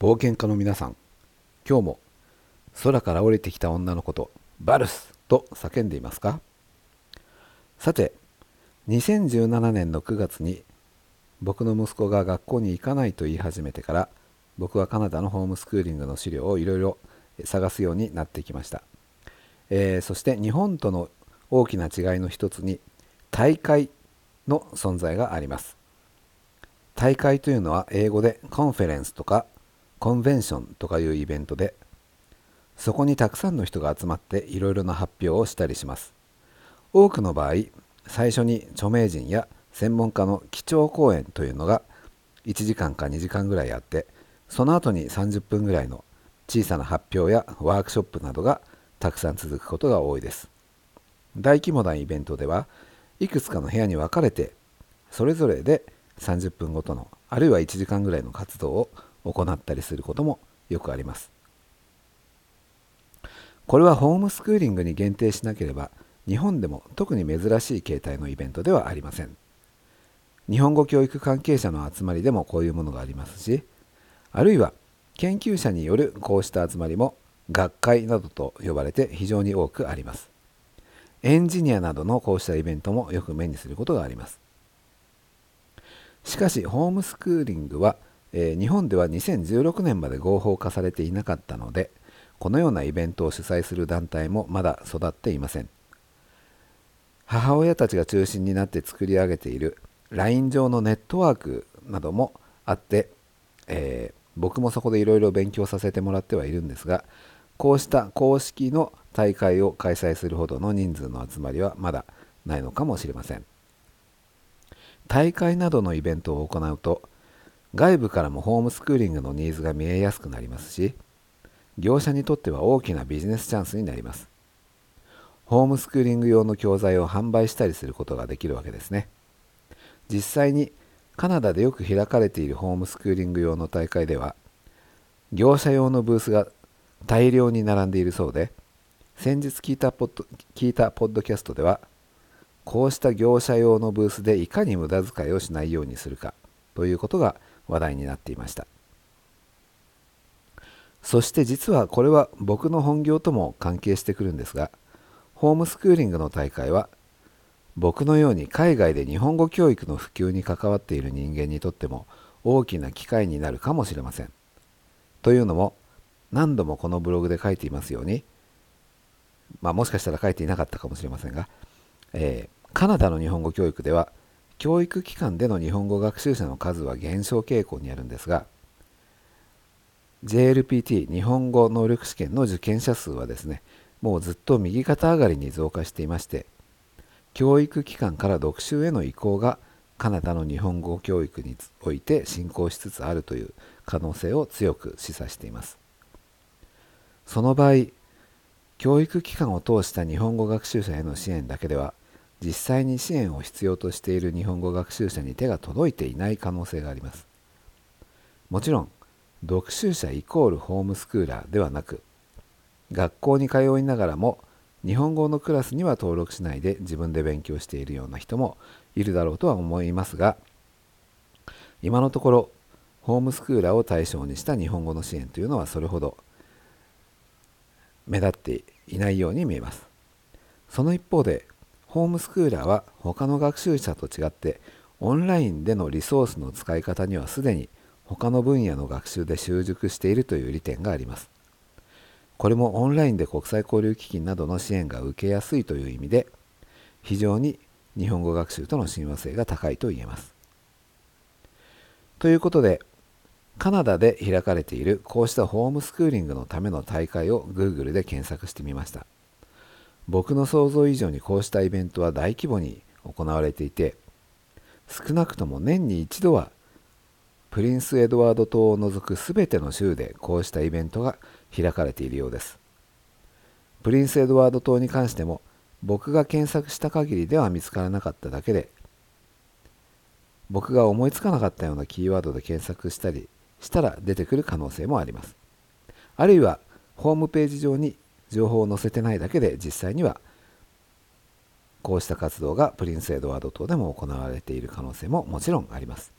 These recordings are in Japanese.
冒険家の皆さん今日も空から降りてきた女の子とバルスと叫んでいますか？さて2017年の9月に僕の息子が学校に行かないと言い始めてから僕はカナダのホームスクーリングの資料をいろいろ探すようになってきました、えー、そして日本との大きな違いの一つに大会の存在があります。大会というのは英語で conference とか convention とかいうイベントでそこにたくさんの人が集まっていろいろな発表をしたりします。多くの場合最初に著名人や専門家の基調講演というのが1時間か2時間ぐらいあってその後に30分ぐらいの小さな発表やワークショップなどがたくさん続くことが多いです。大規模なイベントではいくつかの部屋に分かれてそれぞれで30分ごとのあるいは1時間ぐらいの活動を行ったりすることもよくあります。これはホームスクーリングに限定しなければ日本でも特に珍しい形態のイベントではありません。日本語教育関係者の集まりでもこういうものがありますしあるいは研究者によるこうした集まりも学会などと呼ばれて非常に多くあります。エンジニアなどのこうしたイベントもよく目にすることがあります。しかしホームスクーリングは、えー、日本では2016年まで合法化されていなかったのでこのようなイベントを主催する団体もまだ育っていません。母親たちが中心になって作り上げている LINE 上のネットワークなどもあって、えー、僕もそこでいろいろ勉強させてもらってはいるんですがこうした公式の大会を開催するほどの人数の集まりはまだないのかもしれません。大会などのイベントを行うと外部からもホームスクーリングのニーズが見えやすくなりますし業者にとっては大きなビジネスチャンスになります。ホームスクーリング用の教材を販売したりすることができるわけですね。実際にカナダでよく開かれているホームスクーリング用の大会では業者用のブースが大量に並んでいるそうで先日聞いたポッド聞いたポッドキャストではこうした業者用のブースでいかに無駄遣いをしないようにするかということが話題になっていましたそして実はこれは僕の本業とも関係してくるんですがホームスクーリングの大会は僕のように海外で日本語教育の普及に関わっている人間にとっても大きな機会になるかもしれません。というのも何度もこのブログで書いていますようにまあもしかしたら書いていなかったかもしれませんが、えー、カナダの日本語教育では教育機関での日本語学習者の数は減少傾向にあるんですが JLPT 日本語能力試験の受験者数はですねもうずっと右肩上がりに増加していまして教育機関から読習への移行がカナダの日本語教育において進行しつつあるという可能性を強く示唆しています。その場合教育機関を通した日本語学習者への支援だけでは実際に支援を必要としている日本語学習者に手が届いていない可能性があります。もちろん読習者イコールホームスクーラーではなく学校に通いながらも日本語のクラスには登録しないで自分で勉強しているような人もいるだろうとは思いますが今のところホームスクーラーを対象にした日本語の支援というのはそれほど目立っていないように見えます。その一方でホームスクーラーは他の学習者と違ってオンラインでのリソースの使い方にはすでに他の分野の学習で習熟しているという利点がありますこれもオンラインで国際交流基金などの支援が受けやすいという意味で非常に日本語学習との親和性が高いと言えます。ということでカナダで開かれているこうしたホームスクーリングのための大会を Google で検索してみました。僕の想像以上にこうしたイベントは大規模に行われていて少なくとも年に一度はプリンスエドワード島を除く全ての州でこうしたイベントが開かれているようです。プリンスエドワード島に関しても僕が検索した限りでは見つからなかっただけで僕が思いつかなかったようなキーワードで検索したりしたら出てくる可能性もあります。あるいはホームページ上に情報を載せてないだけで実際にはこうした活動がプリンスエドワード島でも行われている可能性ももちろんあります。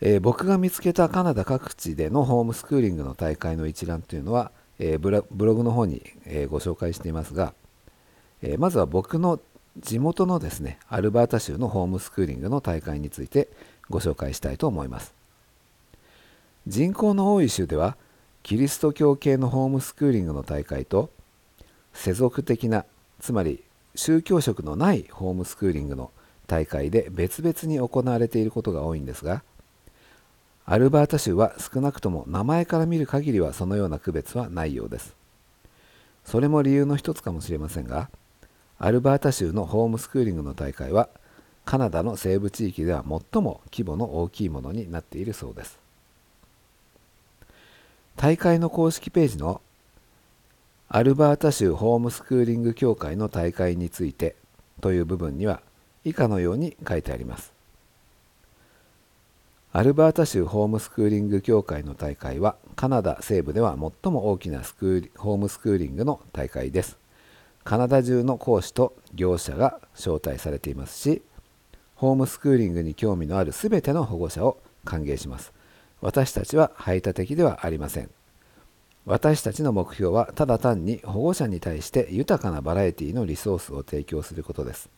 えー、僕が見つけたカナダ各地でのホームスクーリングの大会の一覧というのは、えー、ブログの方に、えー、ご紹介していますが、えまずは僕の地元のですねアルバータ州のホームスクーリングの大会についてご紹介したいと思います。人口の多い州ではキリスト教系のホームスクーリングの大会と世俗的なつまり宗教色のないホームスクーリングの大会で別々に行われていることが多いんですがアルバータ州は少なくとも名前から見る限りはそのような区別はないようです。それも理由の一つかもしれませんが、アルバータ州のホームスクーリングの大会はカナダの西部地域では最も規模の大きいものになっているそうです。大会の公式ページのアルバータ州ホームスクーリング協会の大会についてという部分には以下のように書いてあります。アルバータ州ホームスクーリング協会の大会はカナダ西部では最も大きなスクーホームスクーリングの大会です。カナダ中の講師と業者が招待されていますし、ホームスクーリングに興味のあるすべての保護者を歓迎します。私たちは排他的ではありません。私たちの目標はただ単に保護者に対して豊かなバラエティのリソースを提供することです。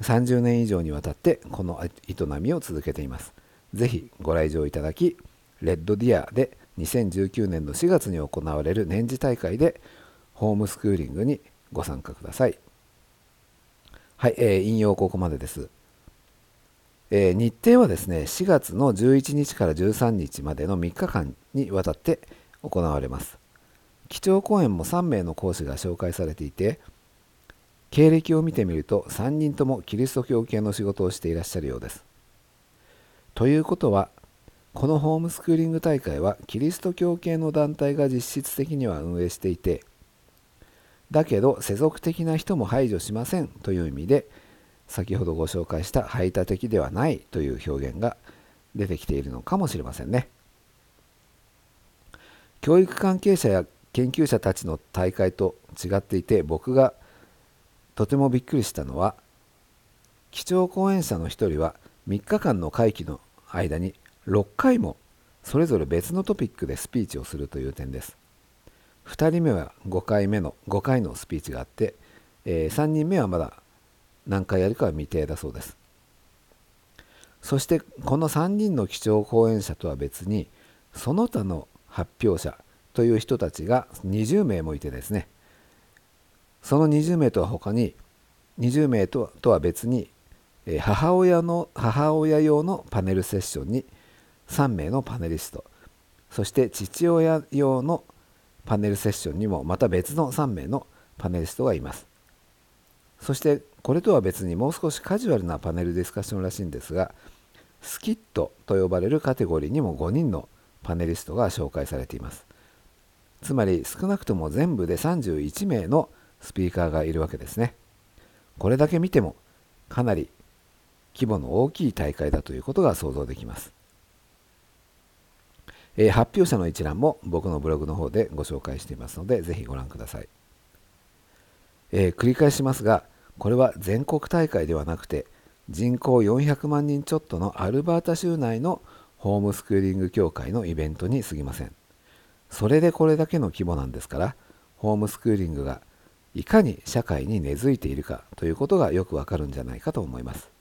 30年以上にわたってこの営みを続けています。ぜひご来場いただき、レッドディアで2019年の4月に行われる年次大会でホームスクーリングにご参加ください。はい、えー、引用ここまでです。えー、日程はですね、4月の11日から13日までの3日間にわたって行われます。基調講演も3名の講師が紹介されていて、経歴を見てみると3人ともキリスト教系の仕事をしていらっしゃるようです。ということはこのホームスクーリング大会はキリスト教系の団体が実質的には運営していてだけど世俗的な人も排除しませんという意味で先ほどご紹介した排他的ではないという表現が出てきているのかもしれませんね。教育関係者や研究者たちの大会と違っていて僕がとてもびっくりしたのは基調講演者の一人は3日間の会期の間に6回もそれぞれ別のトピックでスピーチをするという点です。2人目は5回目の5回のスピーチがあって、えー、3人目はまだ何回やるかは未定だそうです。そしてこの3人の基調講演者とは別にその他の発表者という人たちが20名もいてですね。その20名とは他に20名とは別に母親の母親用のパネルセッションに3名のパネリストそして父親用のパネルセッションにもまた別の3名のパネリストがいます。そしてこれとは別にもう少しカジュアルなパネルディスカッションらしいんですがスキットと呼ばれるカテゴリーにも5人のパネリストが紹介されていますつまり少なくとも全部で31名のスピーカーがいるわけですねこれだけ見てもかなり規模の大きい大会だということが想像できます。えー、発表者の一覧も僕のブログの方でご紹介していますので、ぜひご覧ください。えー、繰り返しますが、これは全国大会ではなくて、人口400万人ちょっとのアルバータ州内のホームスクーリング協会のイベントに過ぎません。それでこれだけの規模なんですから、ホームスクーリングがいかに社会に根付いているかということがよくわかるんじゃないかと思います。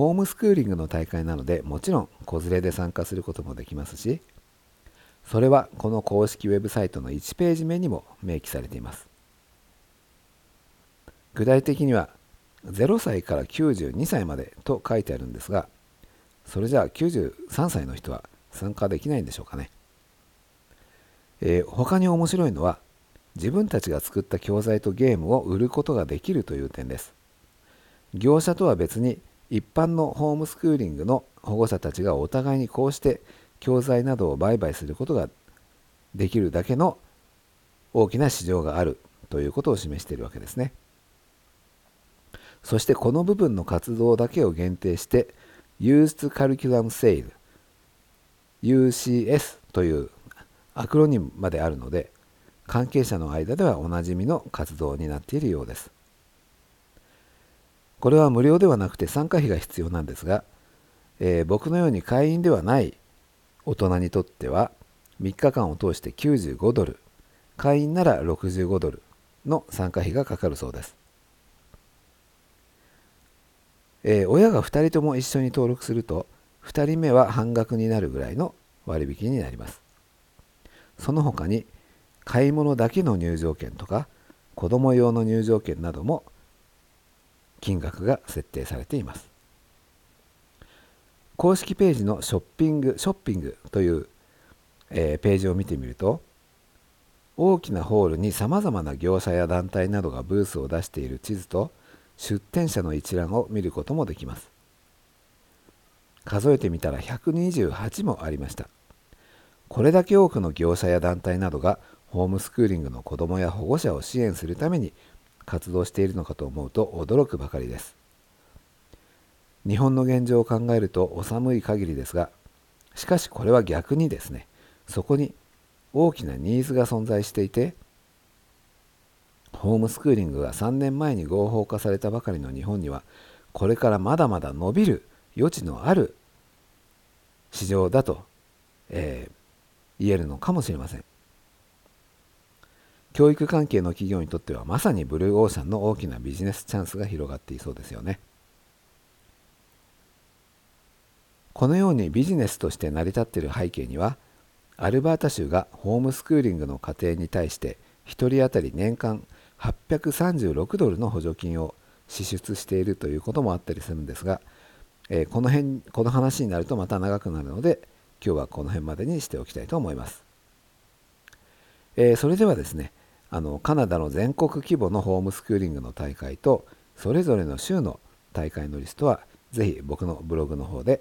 ホームスクーリングの大会なのでもちろん子連れで参加することもできますしそれはこの公式ウェブサイトの1ページ目にも明記されています具体的には0歳から92歳までと書いてあるんですがそれじゃあ93歳の人は参加できないんでしょうかね、えー、他に面白いのは自分たちが作った教材とゲームを売ることができるという点です業者とは別に一般のホームスクーリングの保護者たちがお互いにこうして教材などを売買することができるだけの大きな市場があるということを示しているわけですね。そしてこの部分の活動だけを限定して Used Curriculum Sale UCS というアクロニムまであるので関係者の間ではおなじみの活動になっているようです。これは無料ではなくて参加費が必要なんですが、えー、僕のように会員ではない大人にとっては3日間を通して95ドル会員なら65ドルの参加費がかかるそうです、えー、親が2人とも一緒に登録すると2人目は半額になるぐらいの割引になります。その他に買い物だけの入場券とか子供用の入場券なども金額が設定されています。公式ページのショッピングショッピングという、えー、ページを見てみると大きなホールにさまざまな業者や団体などがブースを出している地図と出店者の一覧を見ることもできます。数えてみたら128もありました。これだけ多くの業者や団体などがホームスクーリングの子どもや保護者を支援するために活動しているのかと思うと驚くばかりです。日本の現状を考えるとお寒い限りですがしかしこれは逆にですねそこに大きなニーズが存在していてホームスクーリングが3年前に合法化されたばかりの日本にはこれからまだまだ伸びる余地のある市場だと、えー、言えるのかもしれません。教育関係の企業にとってはまさにブルーオーシャンの大きなビジネスチャンスが広がっていそうですよね。このようにビジネスとして成り立っている背景にはアルバータ州がホームスクーリングの家庭に対して1人当たり年間836ドルの補助金を支出しているということもあったりするんですが、えー、この辺この話になるとまた長くなるので今日はこの辺までにしておきたいと思います、えー、それではですねあのカナダの全国規模のホームスクーリングの大会とそれぞれの州の大会のリストはぜひ僕のブログの方で